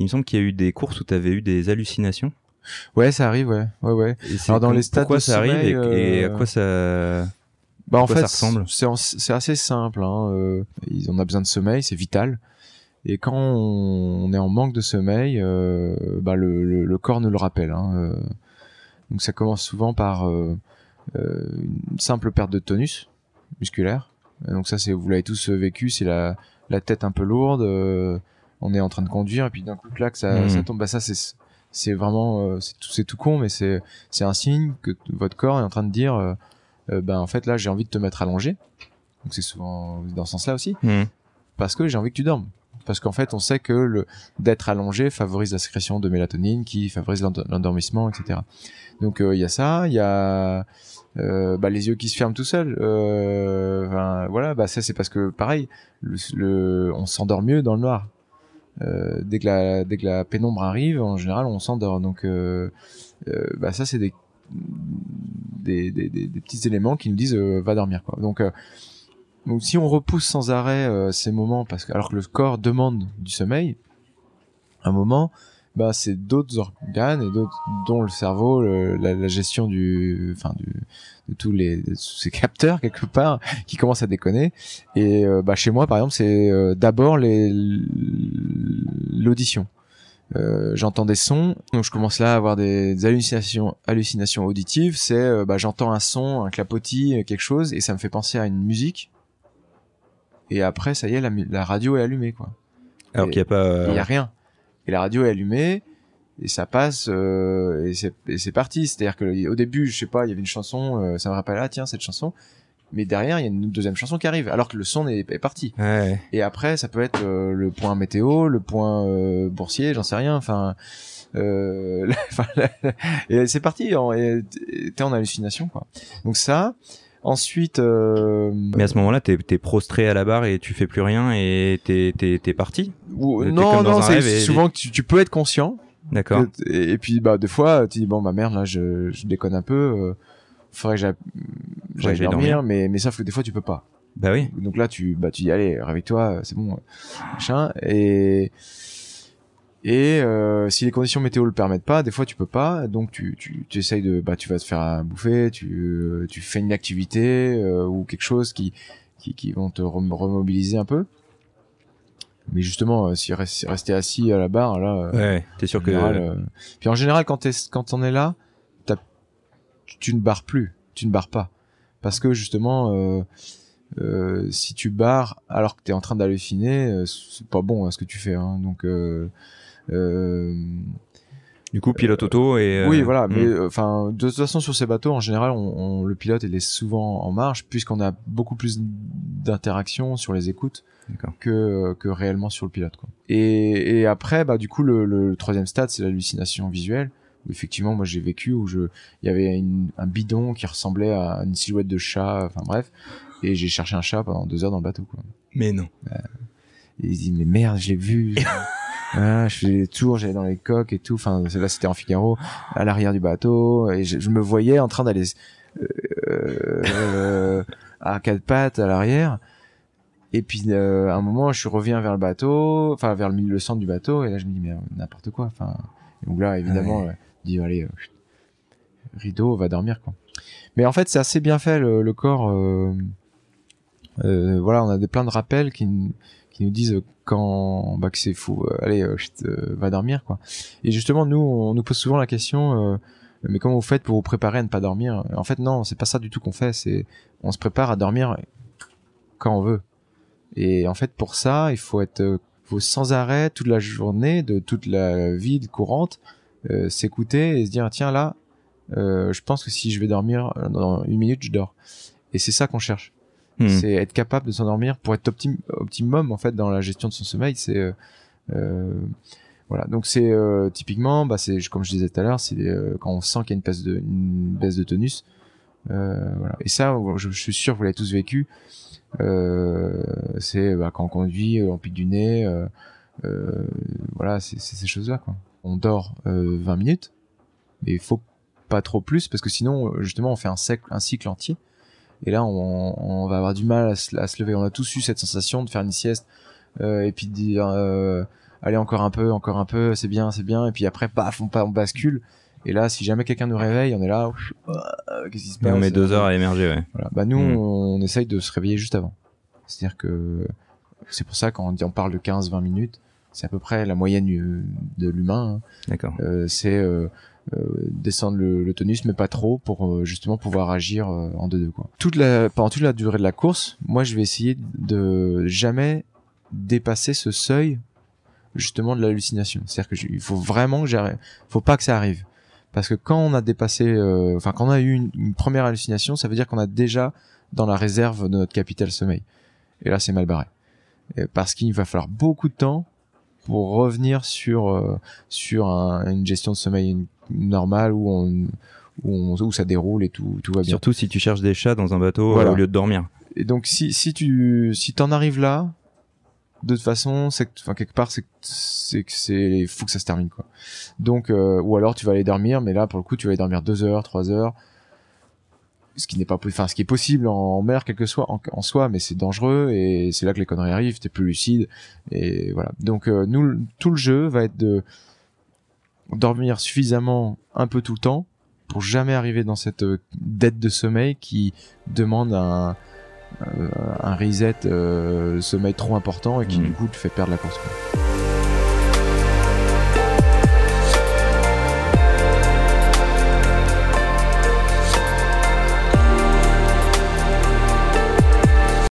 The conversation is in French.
Il me semble qu'il y a eu des courses où tu avais eu des hallucinations. Ouais, ça arrive, ouais, ouais, ouais. Alors dans les stades pourquoi de ça arrive et, sommeil, et à euh, quoi ça Bah en quoi fait, ça ressemble? c'est assez simple. Hein. euh, ils- on a besoin de sommeil, c'est vital. Et quand on, est en manque de sommeil, euh, bah le, le, le corps nous le rappelle. Hein. euh. donc ça commence souvent par euh, euh, une simple perte de tonus musculaire. Et donc ça, vous l'avez tous vécu, c'est la, la tête un peu lourde. On est en train de conduire et puis d'un coup, clac, ça, Mhm. ça tombe. Bah ça, c'est c'est vraiment euh, c'est tout, c'est tout con, mais c'est c'est un signe que votre corps est en train de dire. euh, euh, ben en fait là j'ai envie de te mettre allongé donc c'est souvent dans ce sens-là aussi Hmm. parce que j'ai envie que tu dormes parce qu'en fait on sait que le d'être allongé favorise la sécrétion de mélatonine qui favorise l'endo- l'endormissement etc donc euh, il y a ça il y a euh, bah, les yeux qui se ferment tout seuls euh, voilà bah ça c'est parce que pareil le, le- on s'endort mieux dans le noir dès que la dès que la pénombre arrive en général on s'endort donc euh, euh, bah ça c'est des des, des, des, des petits éléments qui nous disent euh, va dormir quoi. Donc, euh, donc si on repousse sans arrêt euh, ces moments parce que alors que le corps demande du sommeil, un moment, bah c'est d'autres organes et d'autres dont le cerveau, le- la, la gestion du, enfin du, de tous les de tous ces capteurs quelque part qui commencent à déconner. Et euh, bah chez moi par exemple c'est euh, d'abord les l'audition. Euh, j'entends des sons, donc je commence là à avoir des, des hallucinations, hallucinations auditives. C'est, euh, bah, j'entends un son, un clapotis, euh, quelque chose, et ça me fait penser à une musique. Et après, ça y est, la, la radio est allumée, quoi. Alors qu'il n'y a pas. Il y a rien. Et la radio est allumée, et ça passe, euh, et c'est parti. C'est-à-dire que au début, je sais pas, il y avait une chanson, euh, ça me rappelle, ah tiens, cette chanson. Mais derrière, il y a une deuxième chanson qui arrive, alors que le son est, est parti. Ouais. Et après, ça peut être euh, le point météo, le point boursier, j'en sais rien. Enfin, et c'est parti. T'es en hallucination, quoi. Donc ça. Ensuite, euh, Mais à ce moment-là, t'es es prostré à la barre et tu fais plus rien et t'es t'es t'es parti. ou- non, non, c'est et- souvent que tu, tu peux être conscient. D'accord. Et, et puis, bah, des fois, tu dis bon, bah merde, là, je, je déconne un peu. Euh, faudrait que j'aille dormir, dormir. mais mais sauf que des fois, tu peux pas. Bah oui. Donc là, tu, bah, tu dis, allez, réveille-toi, c'est bon, machin. Et, et euh, si les conditions météo le permettent pas, des fois tu peux pas, donc tu, tu, tu essayes de, bah, tu vas te faire à bouffer, tu, euh, tu fais une activité euh, ou quelque chose qui, qui, qui vont te rem- remobiliser un peu. Mais justement, euh, si rester, rester assis à la barre, là, euh, Ouais. T'es sûr en que. général, euh, puis en général, quand, t'es, quand on est là, t'as- tu, ne barres plus, tu ne barres pas. Parce que justement, euh, euh, si tu barres alors que tu es en train d'halluciner, euh, c'est pas bon hein, ce que tu fais. Hein. Donc, Du coup, pilote auto et. euh, oui, voilà. hmm. Mais euh, enfin, de toute façon, sur ces bateaux, en général, on, on- le pilote il est souvent en marche puisqu'on a beaucoup plus d'interaction sur les écoutes que que réellement sur le pilote. Quoi. Et, et après, bah du coup, le, le troisième stade, c'est l'hallucination visuelle. Où effectivement, moi, j'ai vécu où je, il y avait une- un bidon qui ressemblait à une silhouette de chat. Enfin bref, et j'ai cherché un chat pendant deux heures dans le bateau. Quoi. Mais non. Et il dit mais merde, je l'ai vu. Ah, je faisais des tours, j'allais dans les coques et tout. Enfin, là, c'était en Figaro, à l'arrière du bateau, et je, je me voyais en train d'aller euh, euh, à quatre pattes à l'arrière. Et puis, euh, à un moment, je reviens vers le bateau, enfin vers le milieu, le centre du bateau, et là, je me dis mais n'importe quoi. Enfin, donc là, évidemment, Ouais. je dis allez, euh, rideau, on va dormir quoi. Mais en fait, c'est assez bien fait le, le corps. euh, euh, voilà, on a des plein de rappels qui, qui nous disent quand bah, que c'est fou. euh, allez, euh, euh, va dormir quoi. Et justement, nous, on nous pose souvent la question. mais comment vous faites pour vous préparer à ne pas dormir? En fait, non, c'est pas ça du tout qu'on fait. C'est on se prépare à dormir quand on veut. Et en fait, pour ça, il faut être faut sans arrêt toute la journée, de toute la vie courante, s'écouter et se dire tiens là, je pense que si je vais dormir dans une minute, je dors. Et c'est ça qu'on cherche. Hmm. C'est être capable de s'endormir pour être optim optimum en fait dans la gestion de son sommeil. C'est euh, euh, voilà. Donc c'est euh, typiquement, bah c'est comme je disais tout à l'heure, c'est euh, quand on sent qu'il y a une baisse de une baisse de tonus. Euh, voilà. Et ça, je, suis sûr que vous l'avez tous vécu. C'est bah, quand on conduit, on pique du nez. Voilà, c'est ces choses-là. On dort euh, 20 minutes, mais il faut pas trop plus parce que sinon, justement, on fait un, cycle un cycle entier. Et là, on, on va avoir du mal à se, à se lever. On a tous eu cette sensation de faire une sieste euh, et puis de dire euh, allez encore un peu, encore un peu, c'est bien, c'est bien, et puis après, paf, on, on bascule. Et là, si jamais quelqu'un nous réveille, on est là, qu'est-ce qui se passe on met deux heures à émerger, ouais. Voilà. Bah nous, Mm. on, essaye de se réveiller juste avant. C'est-à-dire que c'est pour ça quand on, dit, on parle de 15-20 minutes, c'est à peu près la moyenne euh, de l'humain. hein. D'accord. Euh, c'est euh, euh, descendre le, le tonus, mais pas trop, pour euh, justement pouvoir agir euh, en deux-deux. Quoi. Toute la, pendant toute la durée de la course, moi, je vais essayer de jamais dépasser ce seuil justement de l'hallucination. C'est-à-dire que je- il faut vraiment que j'arrive, faut pas que ça arrive. Parce que quand on a dépassé, euh, enfin quand on a eu une, une première hallucination, ça veut dire qu'on a déjà dans la réserve de notre capital sommeil. Et là, c'est mal barré. Et parce qu'il va falloir beaucoup de temps pour revenir sur euh, sur un- une gestion de sommeil normale où on où, on, où ça déroule et tout tout va bien. Surtout si tu cherches des chats dans un bateau euh, Voilà. au lieu de dormir. Et donc si si tu si t'en arrives là, de toute façon, c'est enfin quelque part c'est que c'est que c'est faut que ça se termine quoi. Donc euh, ou alors tu vas aller dormir, mais là pour le coup tu vas aller dormir deux heures, trois heures. Ce qui n'est pas, enfin ce qui est possible en, mer quel que soit en, en soi, mais c'est dangereux et c'est là que les conneries arrivent. T'es plus lucide et voilà. Donc euh, nous tout le jeu va être de dormir suffisamment un peu tout le temps pour jamais arriver dans cette euh, dette de sommeil qui demande un euh, un reset euh, sommeil trop important et qui Mhm. du coup te fait perdre la course. quoi.